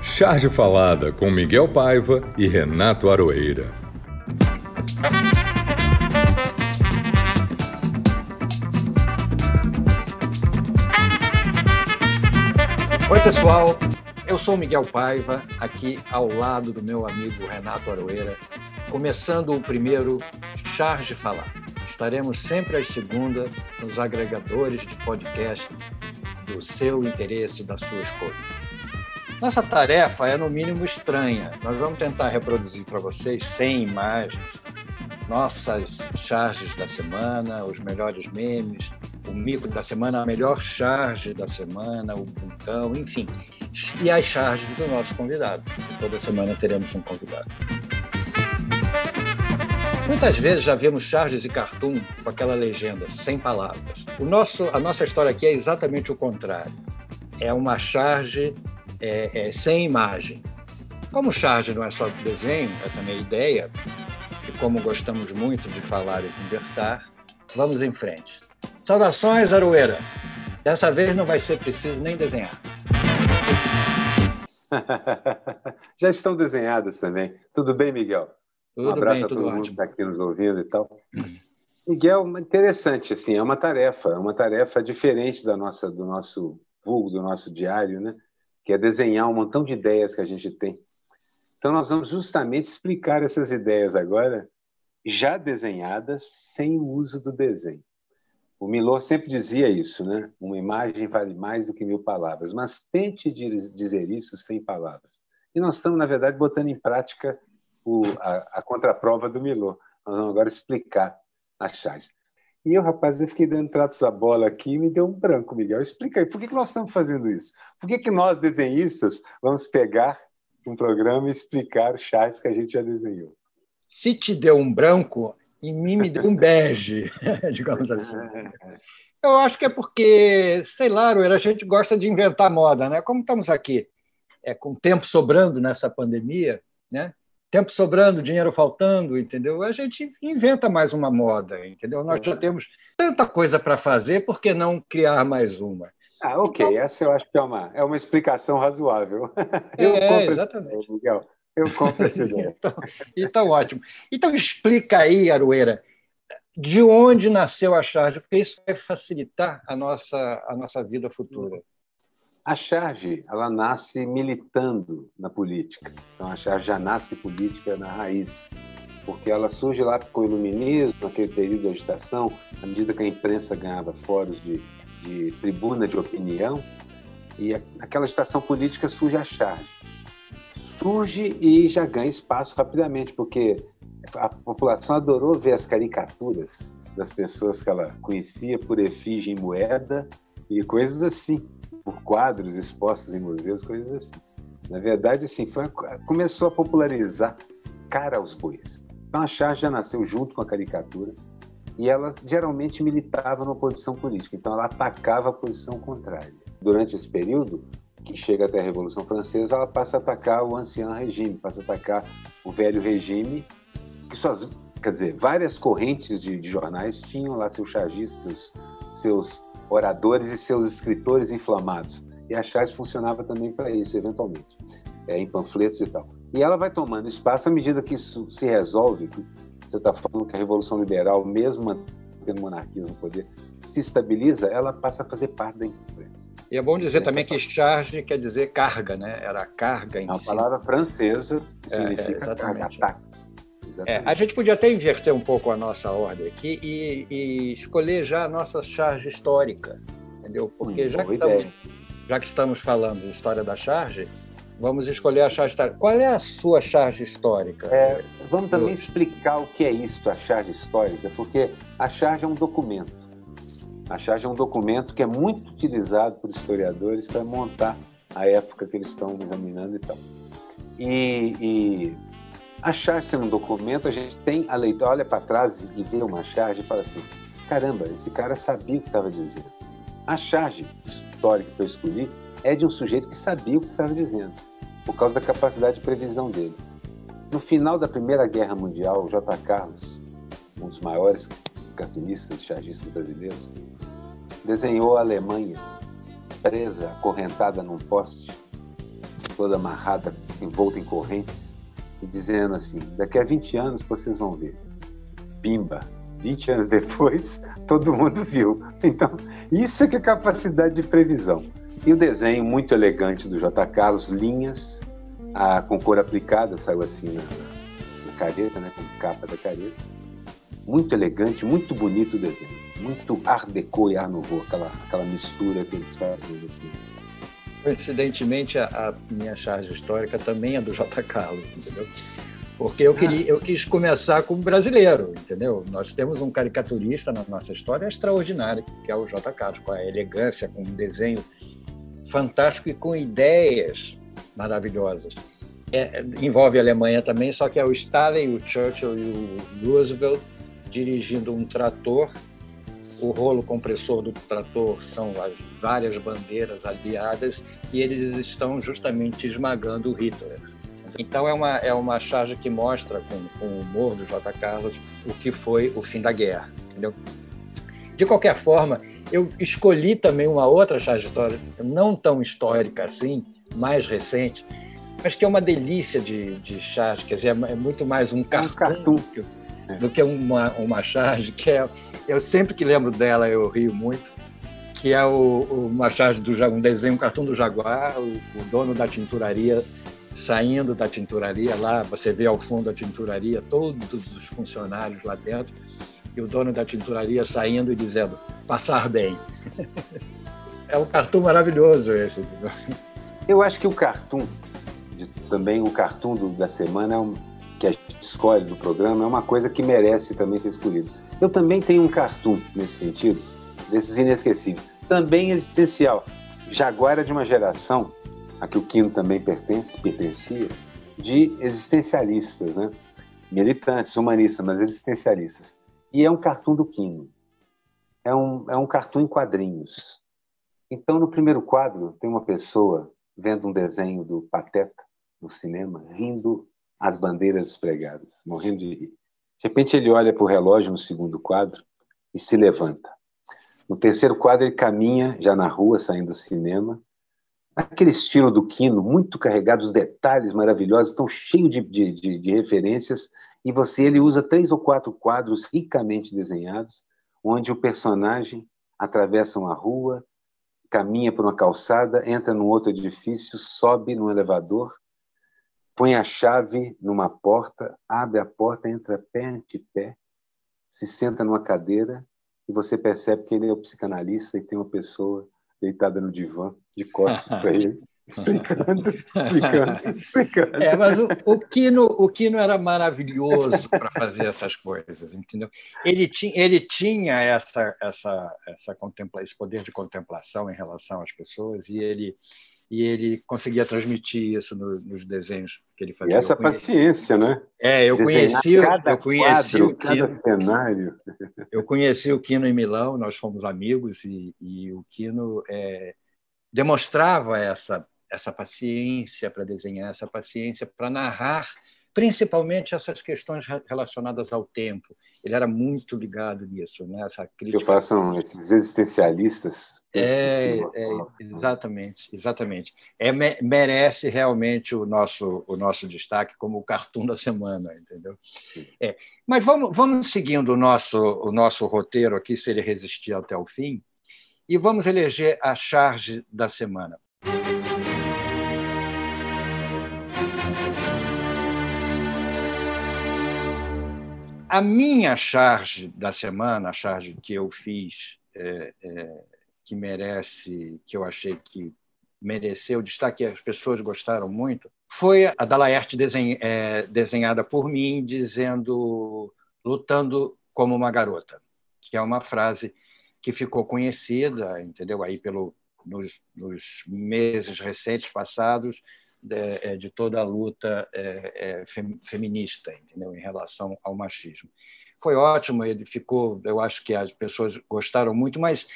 Charge Falada com Miguel Paiva e Renato Aroeira. Oi, pessoal. Eu sou Miguel Paiva, aqui ao lado do meu amigo Renato Aroeira, começando o primeiro Charge Falar. Estaremos sempre às segundas nos agregadores de podcast do seu interesse, da sua escolha. Nossa tarefa é, no mínimo, estranha. Nós vamos tentar reproduzir para vocês, sem imagens, nossas charges da semana, os melhores memes, o mico da semana, a melhor charge da semana, o buntão, enfim. E as charges do nosso convidado. Toda semana teremos um convidado. Muitas vezes já vemos charges e cartoon com aquela legenda, sem palavras. O nosso, a nossa história aqui é exatamente o contrário. É uma charge é, é, sem imagem. Como charge não é só desenho, é também ideia, e como gostamos muito de falar e conversar, vamos em frente. Saudações, Aroeira! Dessa vez não vai ser preciso nem desenhar. Já estão desenhadas também. Tudo bem, Miguel? Tudo um abraço bem, a todo ótimo. mundo que está aqui nos ouvindo e tal. Miguel, interessante, assim, é uma tarefa, é uma tarefa diferente da nossa, do nosso vulgo, do nosso diário, né? que é desenhar um montão de ideias que a gente tem. Então, nós vamos justamente explicar essas ideias agora, já desenhadas, sem o uso do desenho. O Milor sempre dizia isso, né? Uma imagem vale mais do que mil palavras, mas tente dizer isso sem palavras. E nós estamos, na verdade, botando em prática o, a, a contraprova do Milor. Nós vamos agora explicar as chaves. E eu, rapaz, eu fiquei dando tratos da bola aqui e me deu um branco, Miguel. Explica aí, por que, que nós estamos fazendo isso? Por que, que nós, desenhistas, vamos pegar um programa e explicar chás que a gente já desenhou? Se te deu um branco, em mim me deu um bege, digamos assim. Eu acho que é porque, sei lá, a gente gosta de inventar moda, né? Como estamos aqui é, com tempo sobrando nessa pandemia, né? Tempo sobrando, dinheiro faltando, entendeu? A gente inventa mais uma moda, entendeu? Nós já temos tanta coisa para fazer, por que não criar mais uma? Ah, ok. Então, essa eu acho que é uma, é uma explicação razoável. Eu é, exatamente. Ideia, Miguel. Eu compro essa ideia. então, então, ótimo. Então, explica aí, Aroeira, de onde nasceu a charge, porque isso vai facilitar a nossa, a nossa vida futura. A charge, ela nasce militando na política. Então, a charge já nasce política na raiz, porque ela surge lá com o iluminismo, naquele período de agitação, à medida que a imprensa ganhava fóruns de, de tribuna de opinião, e aquela agitação política surge a charge. Surge e já ganha espaço rapidamente, porque a população adorou ver as caricaturas das pessoas que ela conhecia por efígie em moeda e coisas assim por quadros expostos em museus, coisas assim. Na verdade, assim, foi, começou a popularizar cara aos bois. Então a charge já nasceu junto com a caricatura e ela geralmente militava numa posição política, então ela atacava a posição contrária. Durante esse período, que chega até a Revolução Francesa, ela passa a atacar o ancião regime, passa a atacar o velho regime, que suas, quer dizer, várias correntes de, de jornais tinham lá seus chargistas, seus, seus oradores e seus escritores inflamados. E a Charge funcionava também para isso, eventualmente, é, em panfletos e tal. E ela vai tomando espaço à medida que isso se resolve. Que você está falando que a Revolução Liberal, mesmo mantendo monarquias no poder, se estabiliza, ela passa a fazer parte da imprensa. E é bom dizer também que charge quer dizer carga, né? Era carga em é uma si. palavra francesa que significa é, carga, ataque. É, a gente podia até inverter um pouco a nossa ordem aqui e, e escolher já a nossa charge histórica, entendeu? Porque hum, já, que estamos, já, que estamos, falando de história da charge, vamos escolher a charge histórica. Qual é a sua charge histórica? É, vamos também explicar o que é isso, a charge histórica, porque a charge é um documento. A charge é um documento que é muito utilizado por historiadores para montar a época que eles estão examinando e tal. E, e a charge sendo um documento, a gente tem a leitura, olha para trás e vê uma charge e fala assim: caramba, esse cara sabia o que estava dizendo. A charge histórica que eu escolhi é de um sujeito que sabia o que estava dizendo, por causa da capacidade de previsão dele. No final da Primeira Guerra Mundial, o J. Carlos, um dos maiores cartunistas e chargistas brasileiros, desenhou a Alemanha presa, acorrentada num poste, toda amarrada, envolta em correntes, e dizendo assim: daqui a 20 anos vocês vão ver. Pimba! 20 anos depois, todo mundo viu. Então, isso é que é capacidade de previsão. E o desenho muito elegante do J. Carlos, linhas a, com cor aplicada, saiu assim na, na careta, né, como capa da careta. Muito elegante, muito bonito o desenho. Muito art déco e art nouveau, aquela, aquela mistura que eles fazem nesse Coincidentemente, a, a, minha charge histórica também é do J. Carlos, entendeu? Porque eu, queria, eu quis começar como brasileiro, entendeu? Nós temos um caricaturista na nossa história extraordinário, que é o J. Carlos, com a elegância, com um desenho fantástico e com ideias maravilhosas. É, envolve a Alemanha também, só que é o Stalin, o Churchill e o Roosevelt dirigindo um trator. O rolo compressor do trator são as várias bandeiras aliadas e eles estão justamente esmagando o Hitler. Então é uma, é uma charge que mostra, com, com o humor do J. Carlos, o que foi o fim da guerra. Entendeu? De qualquer forma, eu escolhi também uma outra charge histórica, não tão histórica assim, mais recente, mas que é uma delícia de, de charge, quer dizer, é muito mais um cartoon, um cartoon. Que, é. Do que uma, uma charge, que é, eu sempre que lembro dela eu rio muito, que é o, uma charge do um desenho, um cartoon do Jaguar, o, o dono da tinturaria saindo da tinturaria lá, você vê ao fundo a tinturaria, todos os funcionários lá dentro, e o dono da tinturaria saindo e dizendo, passar bem. é um cartoon maravilhoso esse. Eu acho que o cartoon, também o cartoon do, da semana, é um, que a gente escolhe do programa, é uma coisa que merece também ser escolhido. Eu também tenho um cartoon nesse sentido, desses inesquecíveis. Também existencial. Jaguar é de uma geração a que o Quino também pertence, pertencia, de existencialistas, né? militantes, humanistas, mas existencialistas. E é um cartoon do Quino. É um, é um cartoon em quadrinhos. Então, no primeiro quadro, tem uma pessoa vendo um desenho do Pateta no cinema, rindo as bandeiras despregadas, morrendo de rir. De repente, ele olha para o relógio no segundo quadro e se levanta. No terceiro quadro, ele caminha já na rua, saindo do cinema, aquele estilo do Quino, muito carregado, os detalhes maravilhosos, tão cheio de, de, de, de, referências, e você ele usa três ou quatro quadros ricamente desenhados, onde o personagem atravessa uma rua, caminha por uma calçada, entra num outro edifício, sobe num elevador, põe a chave numa porta, abre a porta, entra pé ante pé, se senta numa cadeira e você percebe que ele é o psicanalista e tem uma pessoa deitada no divã, de costas para ele, explicando, explicando, explicando. É, mas o, o, Kino, o Kino era maravilhoso para fazer essas coisas, entendeu? Ele tinha, ele tinha essa, essa, essa contempla, esse poder de contemplação em relação às pessoas e ele e ele conseguia transmitir isso nos, nos desenhos que ele fazia. E essa paciência, né? É, eu conheci, eu conheci quadro, o Quino, cenário. Eu conheci o Quino em Milão, nós fomos amigos e, e o Quino é, demonstrava essa essa paciência para desenhar, essa paciência para narrar principalmente essas questões relacionadas ao tempo. Ele era muito ligado nisso, né? Essa crítica. Que façam esses existencialistas. É, é, exatamente, exatamente. É, merece realmente o nosso o nosso destaque como o cartoon da semana, entendeu? É, mas vamos vamos seguindo o nosso o nosso roteiro aqui, se ele resistir até o fim, e vamos eleger a charge da semana. A minha charge da semana, a charge que eu fiz, é, é, que merece, que eu achei que mereceu destaque, as pessoas gostaram muito, foi a da Laerte é, desenhada por mim, dizendo lutando como uma garota, que é uma frase que ficou conhecida, entendeu? Aí pelo nos, nos meses recentes passados, de, é, de toda a luta é, é, feminista, entendeu? em relação ao machismo. Foi ótimo, ele ficou, eu acho que as pessoas gostaram muito, mas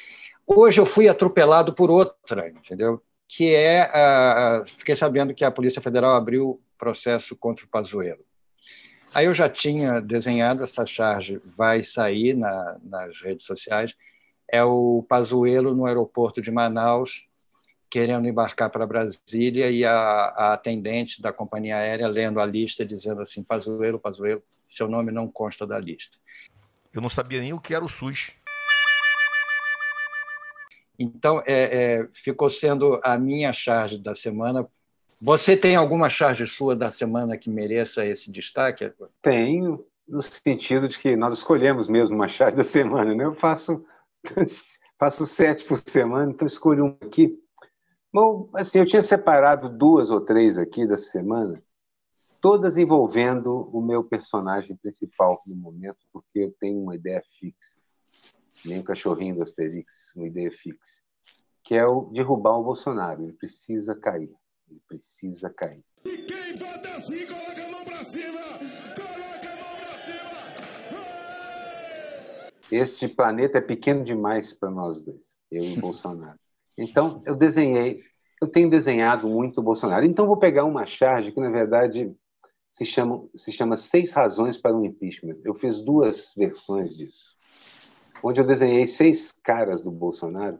hoje eu fui atropelado por outra, entendeu? Que é, a, fiquei sabendo que a Polícia Federal abriu processo contra o Pazuello. Aí eu já tinha desenhado essa charge, vai sair na, nas redes sociais, é o Pazuello no aeroporto de Manaus, querendo embarcar para Brasília e a, a, atendente da companhia aérea lendo a lista dizendo assim, Pazuello, Pazuello, seu nome não consta da lista. Eu não sabia nem o que era o SUS. Então, é, é, ficou sendo a minha charge da semana. Você tem alguma charge sua da semana que mereça esse destaque? Tenho, no sentido de que nós escolhemos mesmo uma charge da semana. Né? Eu faço, faço sete por semana, então escolho um aqui. Bom, assim, eu tinha separado duas ou três aqui dessa semana, todas envolvendo o meu personagem principal no momento, porque eu tenho uma ideia fixa nem o cachorrinho do Asterix, uma ideia fixa, que é o derrubar o Bolsonaro. Ele precisa cair. Ele precisa cair. E quem vota assim, coloca a mão pra cima! Coloca a mão pra cima! Este planeta é pequeno demais para nós dois, eu e o Bolsonaro. Então, eu desenhei, eu tenho desenhado muito o Bolsonaro. Então, vou pegar uma charge que, na verdade, se chama, se chama Seis Razões para um Impeachment. Eu fiz duas versões disso onde eu desenhei seis caras do Bolsonaro,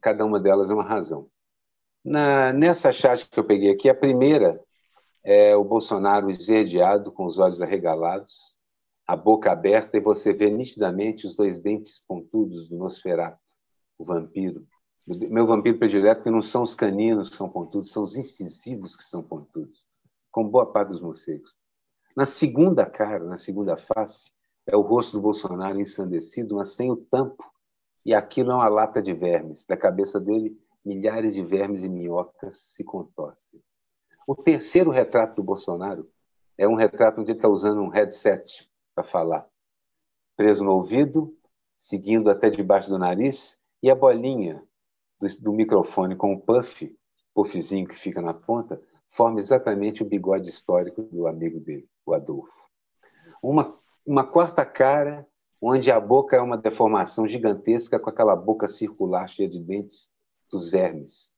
cada uma delas é uma razão. Na, nessa charte que eu peguei aqui, a primeira é o Bolsonaro esverdeado, com os olhos arregalados, a boca aberta, e você vê nitidamente os dois dentes pontudos do Nosferato, o vampiro. Meu vampiro predileto, que não são os caninos que são pontudos, são os incisivos que são pontudos, com boa parte dos morcegos. Na segunda cara, na segunda face, é o rosto do Bolsonaro ensandecido, mas sem o tampo. E aquilo é uma lata de vermes. Da cabeça dele, milhares de vermes e minhocas se contorcem. O terceiro retrato do Bolsonaro é um retrato onde ele está usando um headset para falar. Preso no ouvido, seguindo até debaixo do nariz, e a bolinha do, do microfone com o puff, puffzinho que fica na ponta, forma exatamente o bigode histórico do amigo dele, o Adolfo. Uma uma quarta cara, onde a boca é uma deformação gigantesca com aquela boca circular cheia de dentes dos vermes.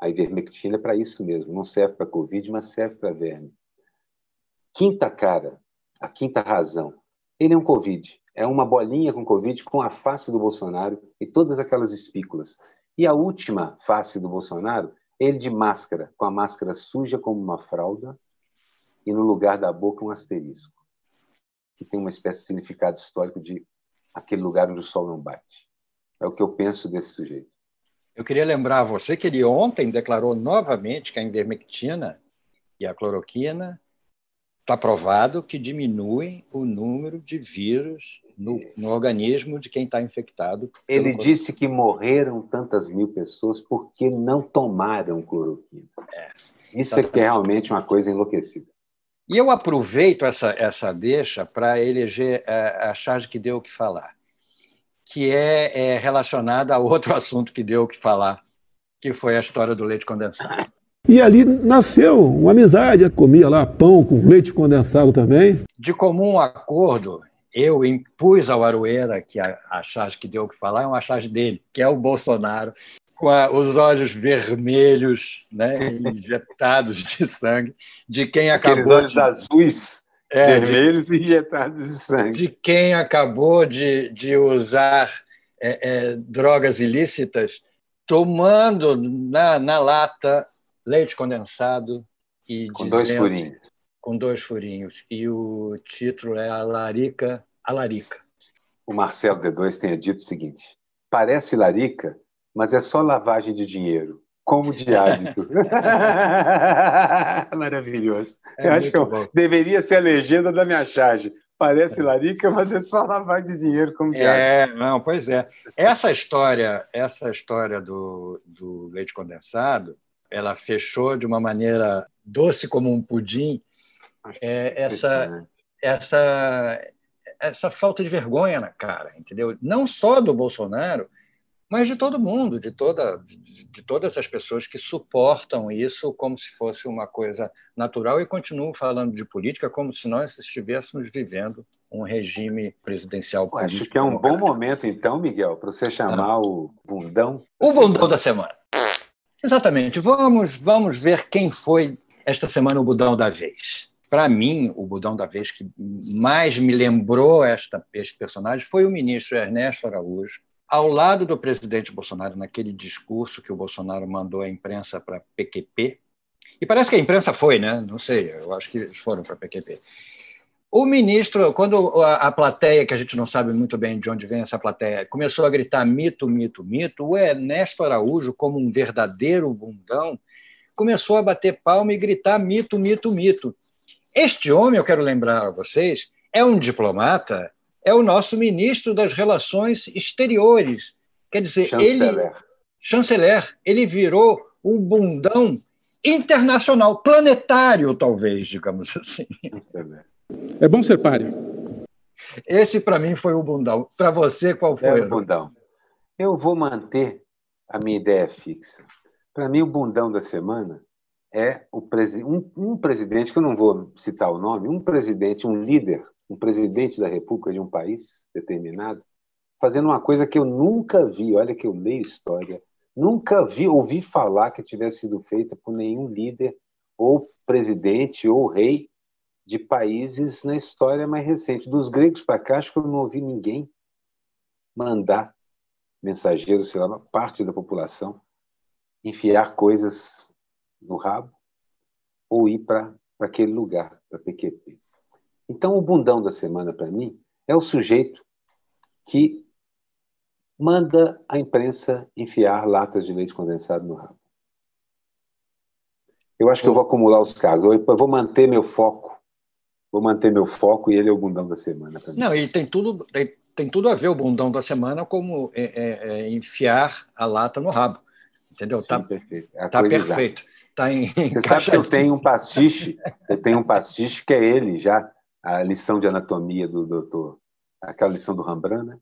A ivermectina é para isso mesmo, não serve para Covid, mas serve para verme. Quinta cara, a quinta razão, ele é um Covid, é uma bolinha com Covid com a face do Bolsonaro e todas aquelas espículas. E a última face do Bolsonaro, ele de máscara, com a máscara suja como uma fralda e no lugar da boca um asterisco que tem uma espécie de significado histórico de aquele lugar onde o sol não bate. É o que eu penso desse sujeito. Eu queria lembrar a você que ele ontem declarou novamente que a invermectina e a cloroquina está provado que diminuem o número de vírus no, no organismo de quem está infectado. Ele disse que morreram tantas mil pessoas porque não tomaram cloroquina. É, Isso é que é realmente uma coisa enlouquecida. E eu aproveito essa, essa deixa para eleger a, é, a charge que deu o que falar, que é, é relacionada a outro assunto que deu o que falar, que foi a história do leite condensado. E ali nasceu uma amizade, comia lá pão com leite condensado também. De comum acordo, eu impus ao Aroeira que a, a charge que deu o que falar é uma charge dele, que é o Bolsonaro, com a, os olhos vermelhos, né, injetados de sangue, de quem acabou. Aqueles olhos de, azuis, é, vermelhos de, injetados de sangue. De quem acabou de, de usar é, é, drogas ilícitas, tomando na, na lata leite condensado e com dizendo, dois furinhos. Com dois furinhos. E o título é A Larica, a Larica. O Marcelo D2 tenha dito o seguinte: parece larica mas é só lavagem de dinheiro, como de hábito. Maravilhoso. É Eu acho que eu, deveria ser a legenda da minha charge. Parece larica, mas é só lavagem de dinheiro, como de é, hábito. Não, pois é. Essa história, essa história do, do leite condensado, ela fechou de uma maneira doce como um pudim. É, essa, essa, essa falta de vergonha na cara, entendeu? Não só do Bolsonaro, mas de todo mundo, de, toda, de, de todas essas pessoas que suportam isso como se fosse uma coisa natural e continuam falando de política como se nós estivéssemos vivendo um regime presidencial político. Acho que é um bom momento, então, Miguel, para você chamar ah. o bundão. O bundão da semana. Exatamente. Vamos, vamos ver quem foi esta semana o bundão da vez. Para mim, o bundão da vez que mais me lembrou esta, este personagem foi o ministro Ernesto Araújo, ao lado do presidente Bolsonaro, naquele discurso que o Bolsonaro mandou à imprensa para PQP, e parece que a imprensa foi, né? Não sei, eu acho que eles foram para PQP. O ministro, quando a, plateia, que a gente não sabe muito bem de onde vem essa plateia, começou a gritar mito, mito, mito, o Ernesto Araújo, como um verdadeiro bundão, começou a bater palma e gritar mito, mito, mito. Este homem, eu quero lembrar a vocês, é um diplomata, é o nosso ministro das Relações Exteriores. Quer dizer, chanceler. ele. Chanceler. Ele virou um bundão internacional, planetário, talvez, digamos assim. É bom ser páreo. Esse, para mim, foi o bundão. Para você, qual foi? É o bundão. Eu vou manter a minha ideia fixa. Para mim, o bundão da semana é presi um, um, presidente, que eu não vou citar o nome, um presidente, um líder, um presidente da República de um país determinado, fazendo uma coisa que eu nunca vi. Olha que eu leio história, nunca vi, ouvi falar que tivesse sido feita por nenhum líder ou presidente ou rei de países na história mais recente. Dos gregos para cá, acho que eu não ouvi ninguém mandar mensageiros, sei lá, parte da população, enfiar coisas no rabo ou ir para aquele lugar, para PQP. Então, o bundão da semana, para mim, é o sujeito que manda a imprensa enfiar latas de leite condensado no rabo. Eu acho que eu vou acumular os casos. Eu vou manter meu foco vou manter meu foco e ele é o bundão da semana. Não, e tem tudo, tem, tudo a ver o bundão da semana como é, é, é enfiar a lata no rabo. Entendeu? Sim, tá perfeito. É tá perfeito. Tá em, Você sabe que eu tenho um pastiche, eu tenho um pastiche que é ele já, a lição de anatomia do doutor, aquela lição do Rembrandt, né?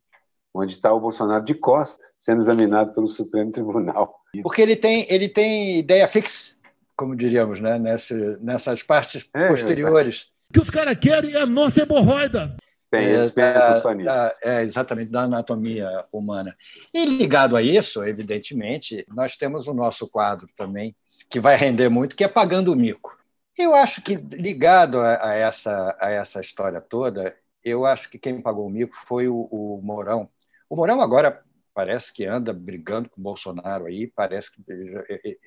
onde está o Bolsonaro de costas sendo examinado pelo Supremo Tribunal. Porque ele tem, ele tem ideia fixa, como diríamos, né? Nessa, nessas partes é, posteriores que os caras querem é a nossa hemorroida. Tem, eles pensam só nisso. É, exatamente, da anatomia humana. E ligado a isso, evidentemente, nós temos o nosso quadro também, que vai render muito, que é Pagando o Mico. Eu acho que, ligado a, a essa, a essa história toda, eu acho que quem pagou o mico foi o, o Mourão. O Mourão agora parece que anda brigando com o Bolsonaro aí, parece que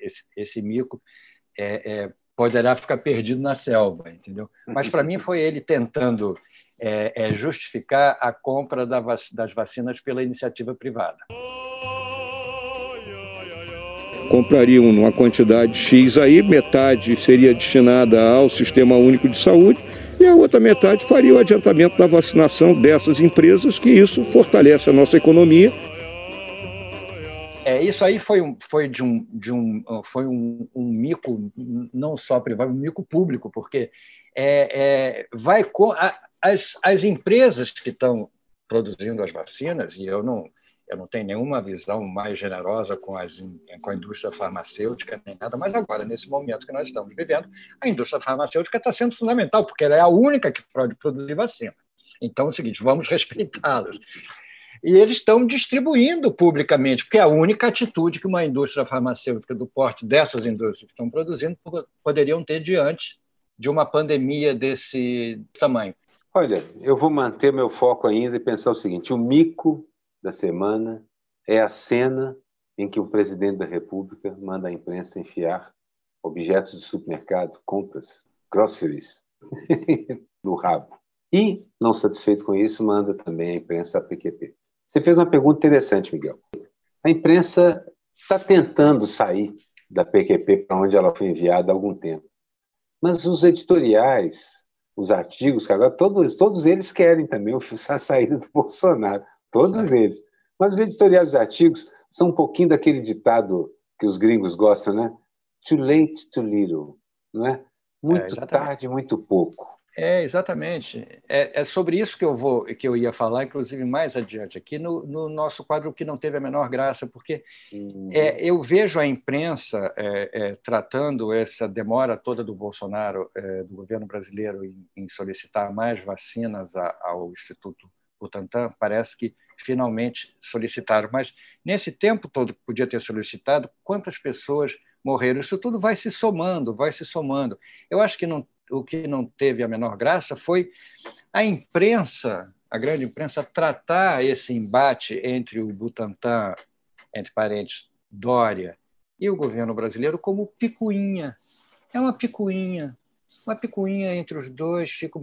esse, esse mico é, é poderá ficar perdido na selva, entendeu? Mas para mim foi ele tentando é, é, justificar a compra da vac das vacinas pela iniciativa privada. Comprariam uma quantidade X aí, metade seria destinada ao Sistema Único de Saúde e a outra metade faria o adiantamento da vacinação dessas empresas, que isso fortalece a nossa economia é, isso aí foi, um, foi, de um, de um, foi um, um mico, não só privado, um mico público, porque é, é, vai com a, as, as empresas que estão produzindo as vacinas, e eu não, eu não tenho nenhuma visão mais generosa com, as, com a indústria farmacêutica, nem nada, mas agora, nesse momento que nós estamos vivendo, a indústria farmacêutica está sendo fundamental, porque ela é a única que pode produzir vacina. Então, é o seguinte, vamos respeitá-los e eles estão distribuindo publicamente, porque é a única atitude que uma indústria farmacêutica do porte dessas indústrias que estão produzindo poderiam ter diante de uma pandemia desse tamanho. Olha, eu vou manter meu foco ainda e pensar o seguinte: o mico da semana é a cena em que o presidente da República manda a imprensa enfiar objetos de supermercado, compras, groceries, no rabo. E, não satisfeito com isso, manda também a imprensa a PQP. Você fez uma pergunta interessante, Miguel. A imprensa está tentando sair da PQP para onde ela foi enviada há algum tempo. Mas os editoriais, os artigos, agora todos, todos eles querem também a saída do Bolsonaro, todos eles. Mas os editoriais dos artigos são um pouquinho daquele ditado que os gringos gostam, né? Too late, too little, não é? Muito é, tarde, muito pouco. É, exatamente. É, é, sobre isso que eu vou, que eu ia falar, inclusive mais adiante, aqui no, no nosso quadro que não teve a menor graça, porque uhum. é, eu vejo a imprensa é, é, tratando essa demora toda do Bolsonaro, é, do governo brasileiro, em, em solicitar mais vacinas a, ao Instituto Butantan. Parece que finalmente solicitaram, mas nesse tempo todo que podia ter solicitado, quantas pessoas morreram? Isso tudo vai se somando, vai se somando. Eu acho que não o que não teve a menor graça foi a imprensa, a grande imprensa tratar esse embate entre o Butantan, entre parentes, Dória e o governo brasileiro como picuinha. É uma picuinha, uma picuinha entre os dois. Fica...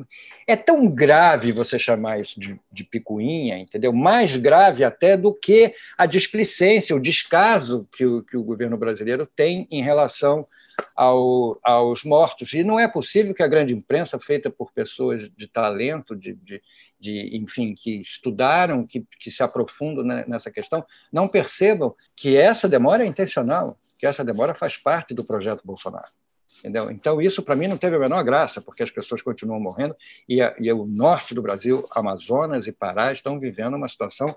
É tão grave você chamar isso de, de picuinha, entendeu? Mais grave até do que a displicência, o descaso que o, que o governo brasileiro tem em relação ao, aos mortos. E não é possível que a grande imprensa, feita por pessoas de talento, de, de, de enfim, que estudaram, que, que se aprofundam nessa questão, não percebam que essa demora é intencional, que essa demora faz parte do projeto Bolsonaro. Entendeu? Então, isso para mim não teve a menor graça, porque as pessoas continuam morrendo e, a, e o norte do Brasil, Amazonas e Pará, estão vivendo uma situação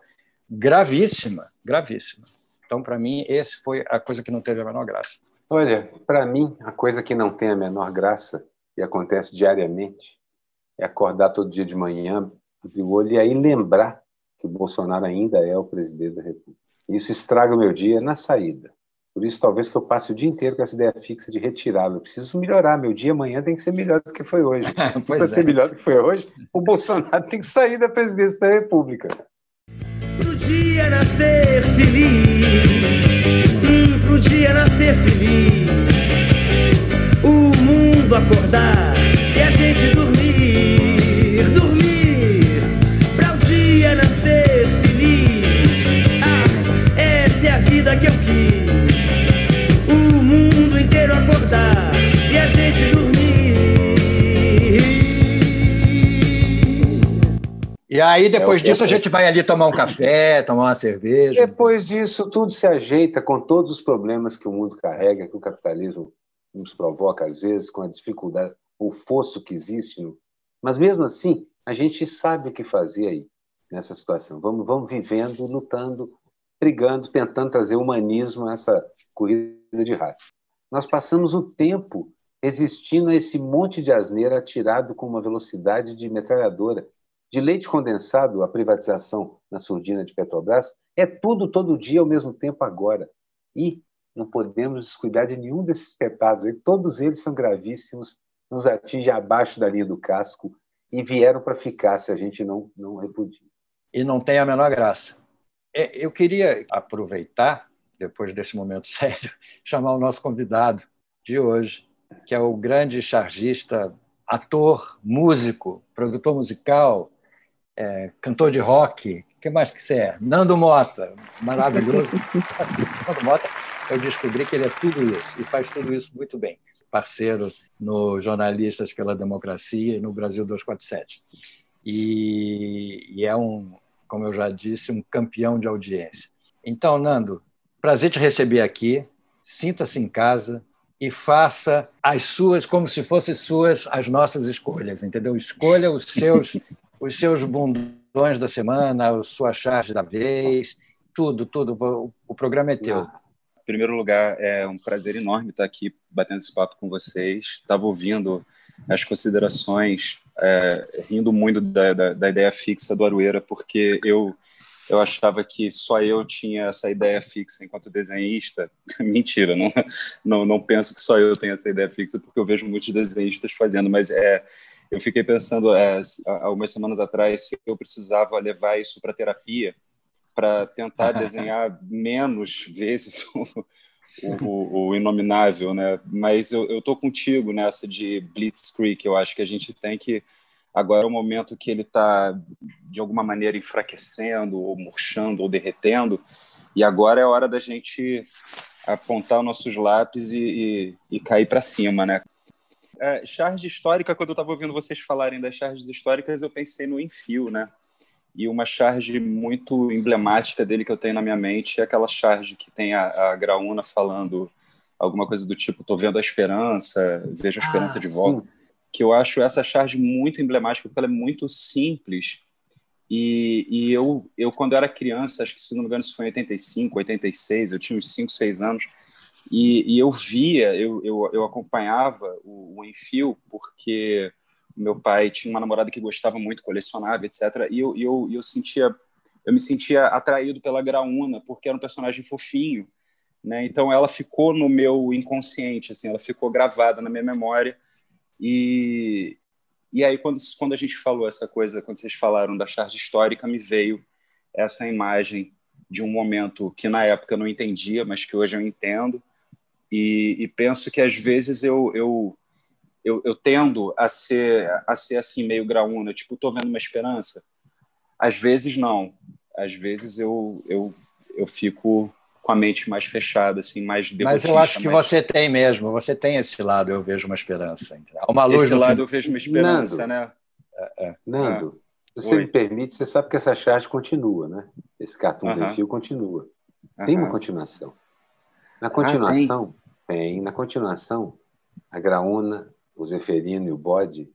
gravíssima, gravíssima. Então, para mim, esse foi a coisa que não teve a menor graça. Olha, para mim, a coisa que não tem a menor graça e acontece diariamente é acordar todo dia de manhã, o olho e aí lembrar que o Bolsonaro ainda é o presidente da República. Isso estraga o meu dia na saída. Por isso, talvez que eu passe o dia inteiro com essa ideia fixa de retirá-lo. Eu preciso melhorar. Meu dia amanhã tem que ser melhor do que foi hoje. Para é. ser melhor do que foi hoje, o Bolsonaro tem que sair da presidência da República. Pro dia nascer feliz, hum, pro dia nascer feliz, o mundo acordar e a gente dormir, aí, depois é, disso, a gente vai ali tomar um café, tomar uma cerveja. Depois disso, tudo se ajeita com todos os problemas que o mundo carrega, que o capitalismo nos provoca, às vezes, com a dificuldade, o fosso que existe. Mas, mesmo assim, a gente sabe o que fazer aí, nessa situação. Vamos, vamos vivendo, lutando, brigando, tentando trazer humanismo a essa corrida de rato. Nós passamos o tempo resistindo a esse monte de asneira atirado com uma velocidade de metralhadora de leite condensado, a privatização na surdina de Petrobras, é tudo todo dia ao mesmo tempo agora. E não podemos descuidar de nenhum desses pecados. Todos eles são gravíssimos, nos atingem abaixo da linha do casco e vieram para ficar se a gente não, não repudia. E não tem a menor graça. É, eu queria aproveitar, depois desse momento sério, chamar o nosso convidado de hoje, que é o grande chargista, ator, músico, produtor musical, é, cantor de rock, o que mais que você é? Nando Mota, maravilhoso. Nando Mota, eu descobri que ele é tudo isso e faz tudo isso muito bem. Parceiro no Jornalistas pela Democracia e no Brasil 247. E, e é um, como eu já disse, um campeão de audiência. Então, Nando, prazer te receber aqui. Sinta-se em casa e faça as suas como se fossem suas as nossas escolhas, entendeu? Escolha os seus os seus bundões da semana, a sua charge da vez, tudo, tudo. O programa é teu. Em primeiro lugar, é um prazer enorme estar aqui batendo esse papo com vocês. Estava ouvindo as considerações, é, rindo muito da, da, da, ideia fixa do Arueira, porque eu eu achava que só eu tinha essa ideia fixa enquanto desenhista. Mentira, não, não, não penso que só eu tenho essa ideia fixa, porque eu vejo muitos desenhistas fazendo, mas é eu fiquei pensando é, algumas semanas atrás se eu precisava levar isso para terapia para tentar desenhar menos vezes o, o, o, inominável, né? Mas eu, eu tô contigo nessa de Blitzkrieg. Eu acho que a gente tem que agora é o momento que ele está de alguma maneira enfraquecendo ou murchando ou derretendo e agora é a hora da gente apontar nossos lápis e, e, e cair para cima, né? É, charge histórica, quando eu estava ouvindo vocês falarem das charges históricas, eu pensei no Enfio, né? E uma charge muito emblemática dele que eu tenho na minha mente é aquela charge que tem a, a Graúna falando alguma coisa do tipo: "Tô vendo a esperança, vejo a esperança ah, de volta". Sim. Que eu acho essa charge muito emblemática, porque ela é muito simples. E, e eu, eu, quando era criança, acho que se não me engano, isso foi em 85, 86, eu tinha uns 5, 6 anos e, e eu via, eu, eu, eu acompanhava o, o Enfio, porque meu pai tinha uma namorada que gostava muito, colecionava, etc. E eu, eu, eu sentia, eu me sentia atraído pela Graúna, porque era um personagem fofinho, né? Então ela ficou no meu inconsciente, assim, ela ficou gravada na minha memória. E, e aí, quando, quando a gente falou essa coisa, quando vocês falaram da charge histórica, me veio essa imagem de um momento que na época eu não entendia, mas que hoje eu entendo. E, e penso que às vezes eu, eu, eu, eu, tendo a ser, a ser assim, meio graúna, tipo, estou vendo uma esperança. Às vezes não. Às vezes eu, eu, eu fico com a mente mais fechada, assim, mais Mas eu acho que mais... você tem mesmo, você tem esse lado, eu vejo uma esperança. Há uma luz esse lado fim. eu vejo uma esperança, Nando, né? É, é. Nando, é. se você Oi. me permite, você sabe que essa charge continua, né? Esse cartão uh -huh. fio continua. Uh -huh. Tem uma continuação. Na continuação, ah, tem. tem. Na continuação, a Graúna, o Zeferino e o Bode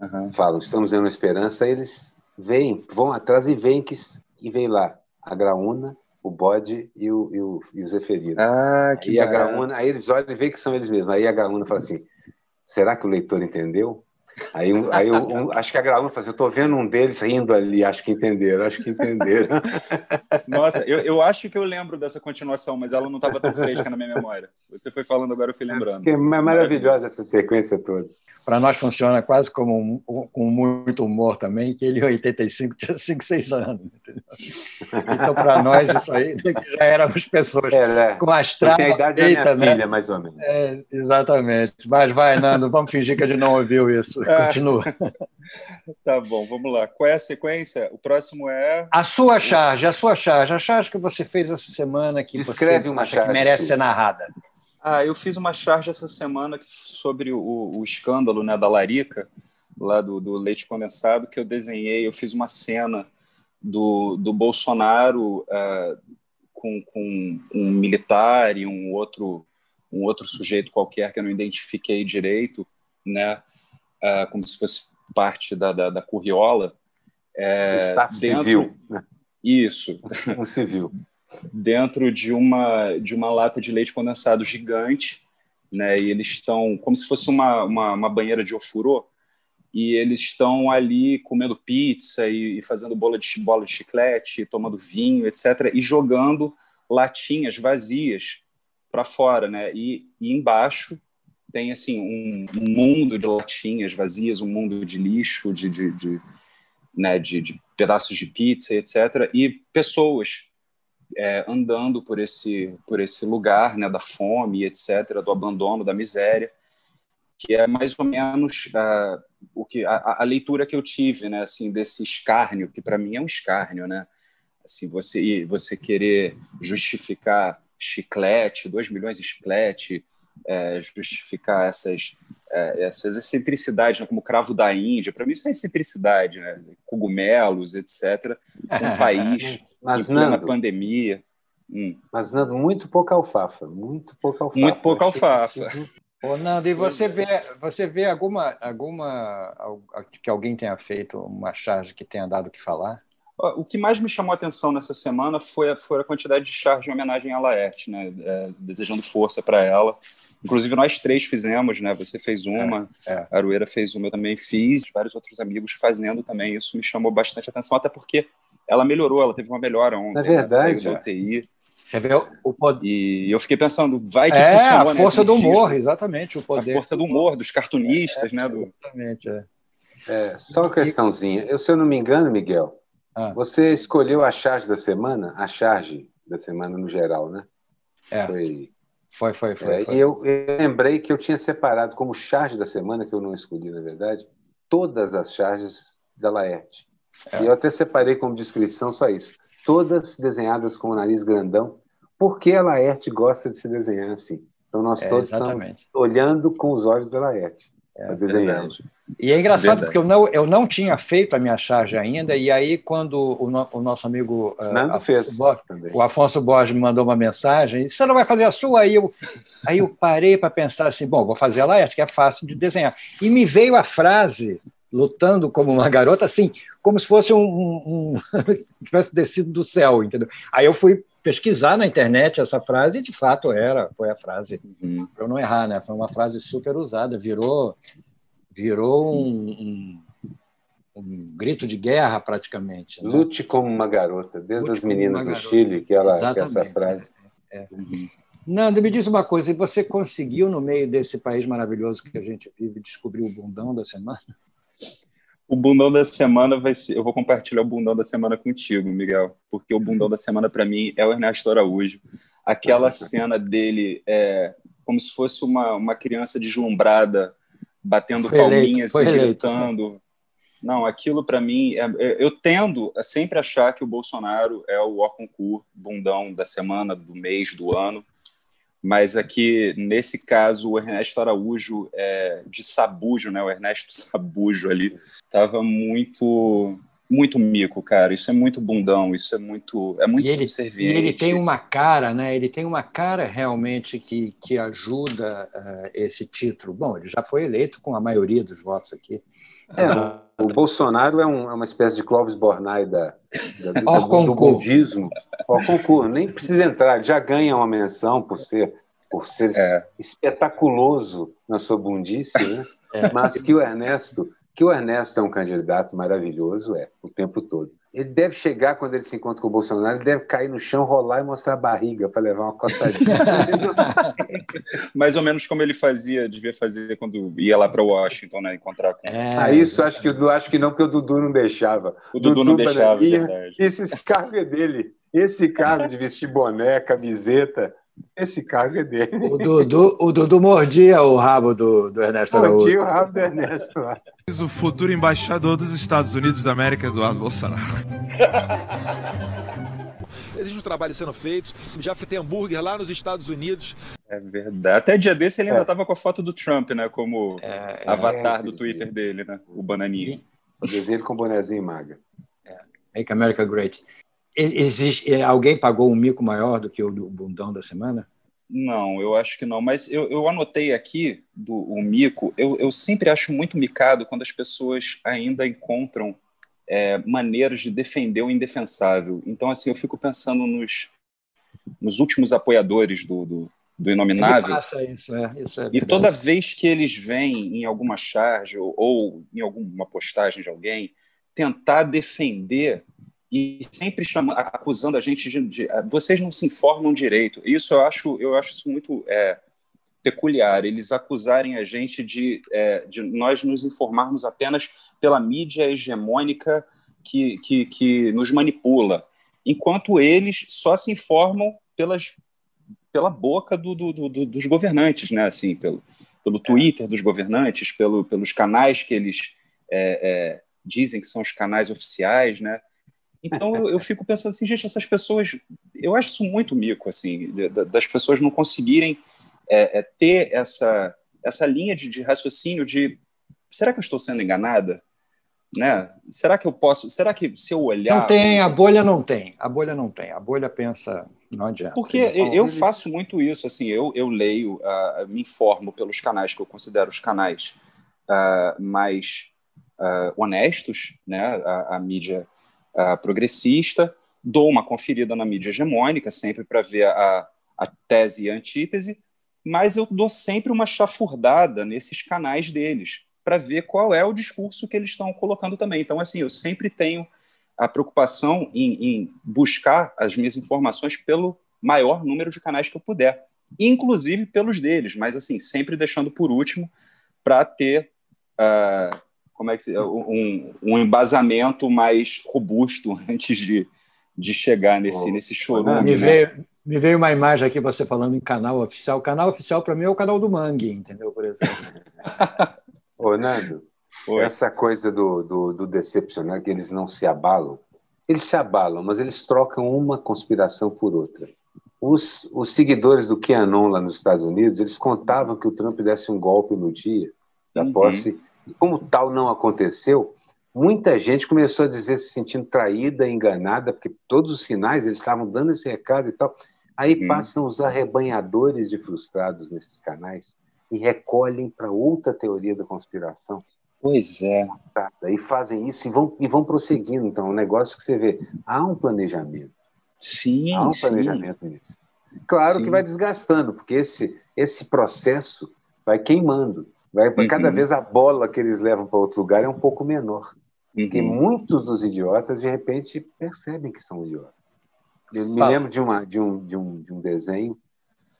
uh -huh. falam, estamos vendo uma esperança, eles vêm, vão atrás e veem que, que vem lá a Graúna, o bode e o, e o, e o Zeferino. Ah, que e a Graúna, aí eles olham e veem que são eles mesmos. Aí a Graúna fala assim: será que o leitor entendeu? Aí, aí um, um, acho que a Graúna falou assim, eu estou vendo um deles rindo ali, acho que entenderam, acho que entenderam. Nossa, eu, eu acho que eu lembro dessa continuação, mas ela não estava tão fresca na minha memória. Você foi falando agora, eu fui lembrando. É maravilhosa essa sequência toda. Para nós funciona quase como um, com muito humor também, que ele em 85 tinha 5, 6 anos. Entendeu? Então, para nós, isso aí já éramos pessoas é, né? com a estrada Tem a idade feita, da minha né? filha, mais ou menos. É, exatamente. Mas vai, Nando, vamos fingir que a gente não ouviu isso. Ah. Continua. tá bom, vamos lá. Qual é a sequência? O próximo é. A sua charge, a sua charge, a charge que você fez essa semana que Escreve você uma charge, que merece ser narrada. Ah, eu fiz uma charge essa semana sobre o, o escândalo né, da Larica, lá do, do, leite condensado, que eu desenhei. Eu fiz uma cena do, do Bolsonaro uh, com, com um militar e um outro, um outro sujeito qualquer que eu não identifiquei direito, né? Uh, como se fosse parte da, da, da curriola. É, Staff dentro, civil. Né? Isso. Um civil. dentro de uma, de uma lata de leite condensado gigante, né? E eles estão como se fosse uma, uma, uma banheira de ofurô, e eles estão ali comendo pizza e, e fazendo bola de, bola de chiclete, tomando vinho, etc., e jogando latinhas vazias para fora, né? E, e embaixo tem assim um, mundo de latinhas vazias, um mundo de lixo, de, de, de, né, de, de pedaços de pizza, etc. E pessoas é, andando por esse por esse lugar, né, da fome, etc., do abandono, da miséria, que é mais ou menos uh, o que a, a, leitura que eu tive, né, assim, desse escárnio, que para mim é um escárnio, né, assim, você você querer justificar chiclete, 2 milhões de chiclete, é, justificar essas, é, essas excentricidades, né, como cravo da Índia. Para mim, isso é excentricidade, né? cogumelos, etc. Um país mas, em plena Nando, pandemia. Hum. Mas, Nando, muito pouca alfafa. Muito pouca alfafa. Muito pouca alfafa. Ô, Nando, e você vê, você vê alguma, alguma que alguém tenha feito uma charge que tenha dado o que falar? O que mais me chamou a atenção nessa semana foi a, foi a quantidade de charge em homenagem a Laerte, né? É, desejando força para ela. Inclusive, nós três fizemos, né? Você fez uma, é, é. a Arueira fez uma, eu também fiz, vários outros amigos fazendo também. Isso me chamou bastante atenção, até porque ela melhorou, ela teve uma melhora ontem. É verdade. Né? UTI. Você vê o poder. E eu fiquei pensando, vai que é, funcionou, a força do humor, exatamente. O poder. A força do humor, dos cartunistas, é, né? Do... Exatamente, é. é. Só uma questãozinha. Eu, se eu não me engano, Miguel, ah. você escolheu a charge da semana, a charge da semana no geral, né? É. Foi foi, foi, foi. É, foi. E eu, eu, lembrei que eu tinha separado como charge da semana, que eu não escolhi, na verdade, todas as charges da Laerte. É. E eu até separei como descrição só isso. Todas desenhadas com o nariz grandão, porque a Laerte gosta de se desenhar assim. Então nós é, todos exatamente. estamos olhando com os olhos da Laerte. É, desenhando. E é engraçado porque eu não, eu não tinha feito a minha charge ainda, e aí quando o, no, o nosso amigo uh, Afonso, Borges, o Afonso Borges me mandou uma mensagem, você não vai fazer a sua? Aí eu, aí eu parei para pensar assim, bom, vou fazer ela, acho que é fácil de desenhar. E me veio a frase, lutando como uma garota, assim, como se fosse um, um, um tivesse descido do céu, entendeu? Aí eu fui pesquisar na internet essa frase e de fato era, foi a frase, uhum. para eu não errar, né? Foi uma frase super usada, virou, virou um, um, um, grito de guerra praticamente. Né? Lute como uma garota, desde Lute as meninas do Chile que ela que essa frase. É, é. Uhum. Nando, me diz uma coisa, e você conseguiu no meio desse país maravilhoso que a gente vive descobrir o bundão da semana? O bundão da semana vai ser. Eu vou compartilhar o bundão da semana contigo, Miguel, porque o bundão da semana para mim é o Ernesto Araújo. Aquela cena dele é como se fosse uma, uma criança deslumbrada, batendo foi palminhas eleito, e gritando. Eleito. Não, aquilo para mim, é, é, eu tendo a sempre achar que o Bolsonaro é o Orconcur, bundão da semana, do mês, do ano. Mas aqui, nesse caso, o Ernesto Araújo, é, de Sabujo, né? o Ernesto Sabujo ali, estava muito muito mico, cara. Isso é muito bundão, isso é muito é muito e ele, subserviente. E ele tem uma cara, né? Ele tem uma cara realmente que, que ajuda uh, esse título. Bom, ele já foi eleito com a maioria dos votos aqui. É, o Bolsonaro é, um, é, uma espécie de Clóvis Bornai da, da, do, do budismo. concurso, nem precisa entrar, já ganha uma menção por ser por ser é. espetaculoso na sua bundice, né? É. Mas que o Ernesto que o Ernesto é um candidato maravilhoso, é, o tempo todo. Ele deve chegar, quando ele se encontra com o Bolsonaro, ele deve cair no chão, rolar e mostrar a barriga para levar uma coçadinha. Mais ou menos como ele fazia, devia fazer quando ia lá para Washington, né? Encontrar com. É, ah, isso acho que, acho que não, porque o Dudu não deixava. O Dudu, Dudu não deixava. Ia, esse cargo é dele. Esse cargo de vestir boné, camiseta, esse cargo é dele. O Dudu, o Dudu mordia o rabo do, do Ernesto Araújo. Mordia o rabo do Ernesto lá. O futuro embaixador dos Estados Unidos da América, Eduardo Bolsonaro. Existe um trabalho sendo feito. Já tem hambúrguer lá nos Estados Unidos. É verdade. Até dia desse ele ainda estava é. com a foto do Trump, né? Como é, é, avatar do Twitter dele, né? O bananinho. O desenho com o bonezinho maga. É. Make America Great. Existe, é, alguém pagou um mico maior do que o do bundão da semana? Não, eu acho que não. Mas eu, eu anotei aqui do o mico. Eu, eu sempre acho muito micado quando as pessoas ainda encontram é, maneiras de defender o indefensável. Então, assim, eu fico pensando nos, nos últimos apoiadores do, do, do Inominável. Isso, é, isso é e toda vez que eles vêm em alguma charge ou, ou em alguma postagem de alguém tentar defender e sempre chamando, acusando a gente de, de, ah, vocês não se informam direito. Isso eu acho, eu acho isso muito é, peculiar. Eles acusarem a gente de, é, de nós nos informarmos apenas pela mídia hegemônica que, que, que nos manipula, enquanto eles só se informam pelas, pela boca do, do, do, dos governantes, né? Assim, pelo, pelo Twitter dos governantes, pelo, pelos canais que eles é, é dizem que são os canais oficiais, né? Então eu, eu, fico pensando assim, gente, essas pessoas, eu acho isso muito mico, assim, das pessoas não conseguirem é, é, ter essa essa linha de, de, raciocínio de será que eu estou sendo enganada, né? Será que eu posso? Será que se eu olhar não tem a bolha não tem a bolha não tem a bolha pensa não adianta porque eu, eu faço muito isso assim eu, eu leio uh, me informo pelos canais que eu considero os canais uh, mais uh, honestos né a, a mídia uh, progressista, dou uma conferida na mídia hegemônica, sempre para ver a, a tese e a antítese, mas eu dou sempre uma chafurdada nesses canais deles, para ver qual é o discurso que eles estão colocando também. Então, assim, eu sempre tenho a preocupação em, em buscar as minhas informações pelo maior número de canais que eu puder, inclusive pelos deles, mas assim, sempre deixando por último para ter uh, como é que um, um embasamento mais robusto antes de, de chegar nesse, oh. nesse chorume. Me, né? veio, me veio uma imagem aqui, você falando em canal oficial. O canal oficial, para mim, é o canal do Mangue, entendeu? Por exemplo. Ô, Nando, Oi. essa coisa do, do, do decepcionar, que eles não se abalam, eles se abalam, mas eles trocam uma conspiração por outra. Os, os seguidores do QAnon lá nos Estados Unidos, eles contavam que o Trump desse um golpe no dia da uhum. Como tal não aconteceu, muita gente começou a dizer se sentindo traída, enganada, porque todos os sinais eles estavam dando esse recado e tal. Aí hum. passam os arrebanhadores de frustrados nesses canais e recolhem para outra teoria da conspiração. Pois é. E fazem isso e vão, e vão prosseguindo. Então, é um negócio que você vê, há um planejamento. Sim, Há um sim. planejamento nisso. Claro sim. que vai desgastando, porque esse, esse processo vai queimando. Vai, uhum. Cada vez a bola que eles levam para outro lugar é um pouco menor. Uhum. Porque muitos dos idiotas, de repente, percebem que são idiotas. Eu me lembro de, uma, de, um, de, um, de um desenho,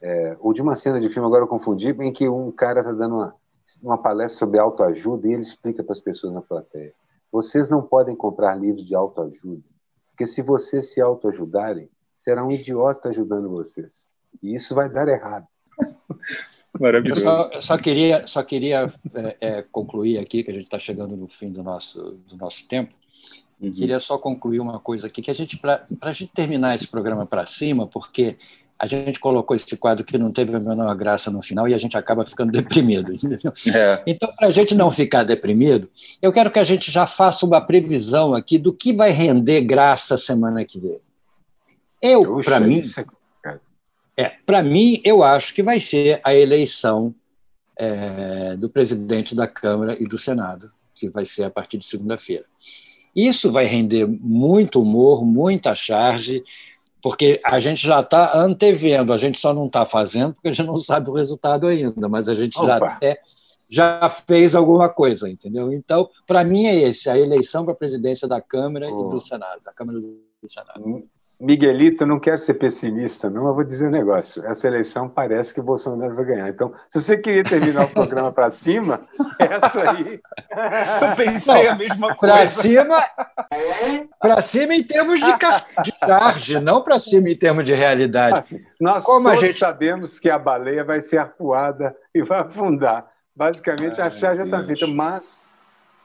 é, ou de uma cena de filme, agora eu confundi, em que um cara está dando uma, uma palestra sobre autoajuda e ele explica para as pessoas na plateia. vocês não podem comprar livros de autoajuda, porque se vocês se autoajudarem, será um idiota ajudando vocês. E isso vai dar errado. Maravilhoso. Eu só, eu só queria, só queria é, é, concluir aqui, que a gente está chegando no fim do nosso, do nosso tempo. Uhum. Queria só concluir uma coisa aqui, que a gente, para a gente terminar esse programa para cima, porque a gente colocou esse quadro que não teve a menor graça no final e a gente acaba ficando deprimido. É. Então, para a gente não ficar deprimido, eu quero que a gente já faça uma previsão aqui do que vai render graça semana que vem. Eu, para mim, é, para mim, eu acho que vai ser a eleição é, do presidente da Câmara e do Senado, que vai ser a partir de segunda-feira. Isso vai render muito humor, muita charge, porque a gente já está antevendo, a gente só não está fazendo porque a gente não sabe o resultado ainda, mas a gente Opa. já até já fez alguma coisa, entendeu? Então, para mim é esse, a eleição para a presidência da Câmara oh. e do Senado, da Câmara do Senado. Miguelito, não quero ser pessimista, não, mas vou dizer um negócio. Essa eleição parece que o Bolsonaro vai ganhar. Então, se você queria terminar o programa para cima, essa aí. Eu pensei não, a mesma coisa. Para cima, para cima em termos de, de charge, não para cima em termos de realidade. Assim, nós Como todos a gente... sabemos que a baleia vai ser arpoada e vai afundar. Basicamente, Ai, a charge já está feita, mas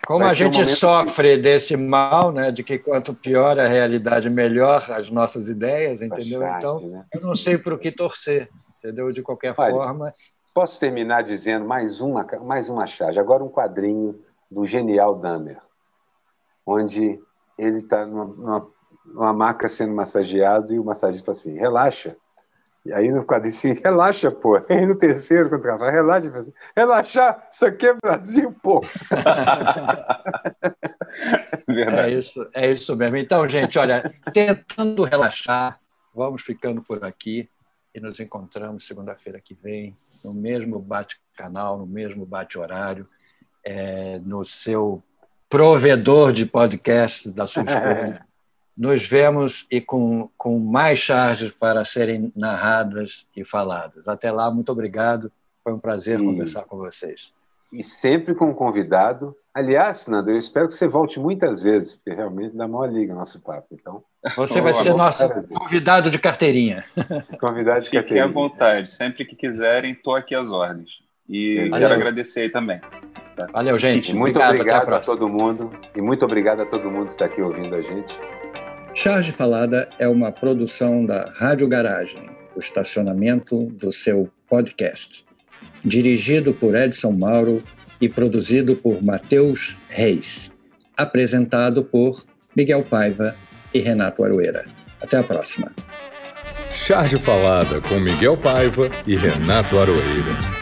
como a gente um sofre que... desse mal, né, de que quanto pior a realidade, melhor as nossas ideias, entendeu? então, né? eu não sei para o que torcer, entendeu? De qualquer Olha, forma. Posso terminar dizendo mais uma, mais uma charge. Agora um quadrinho do genial Dahmer, onde ele está numa, numa, numa maca sendo massageado e o massagista fala assim: relaxa, e aí no quadrinho assim, relaxa, pô. Aí no terceiro, quando o cara fala, relaxa, assim, relaxar, isso aqui é Brasil, pô. é, isso, é isso mesmo. Então, gente, olha, tentando relaxar, vamos ficando por aqui e nos encontramos segunda-feira que vem, no mesmo bate-canal, no mesmo bate-horário, é, no seu provedor de podcast da sua escolha. Nos vemos e com, com mais charges para serem narradas e faladas. Até lá, muito obrigado. Foi um prazer e, conversar com vocês. E sempre com um convidado. Aliás, Nando, eu espero que você volte muitas vezes, porque realmente dá maior liga o nosso papo. Então, você vai ser nosso convidado de carteirinha. Convidado de Fiquem carteirinha. à vontade. Sempre que quiserem, estou aqui às ordens. E Valeu. quero agradecer aí também. Valeu, gente. Muito obrigado, obrigado a, a todo mundo. E muito obrigado a todo mundo que está aqui ouvindo a gente. Charge Falada é uma produção da Rádio Garagem, o estacionamento do seu podcast. Dirigido por Edson Mauro e produzido por Matheus Reis. Apresentado por Miguel Paiva e Renato Aroeira. Até a próxima. Charge Falada com Miguel Paiva e Renato Aroeira.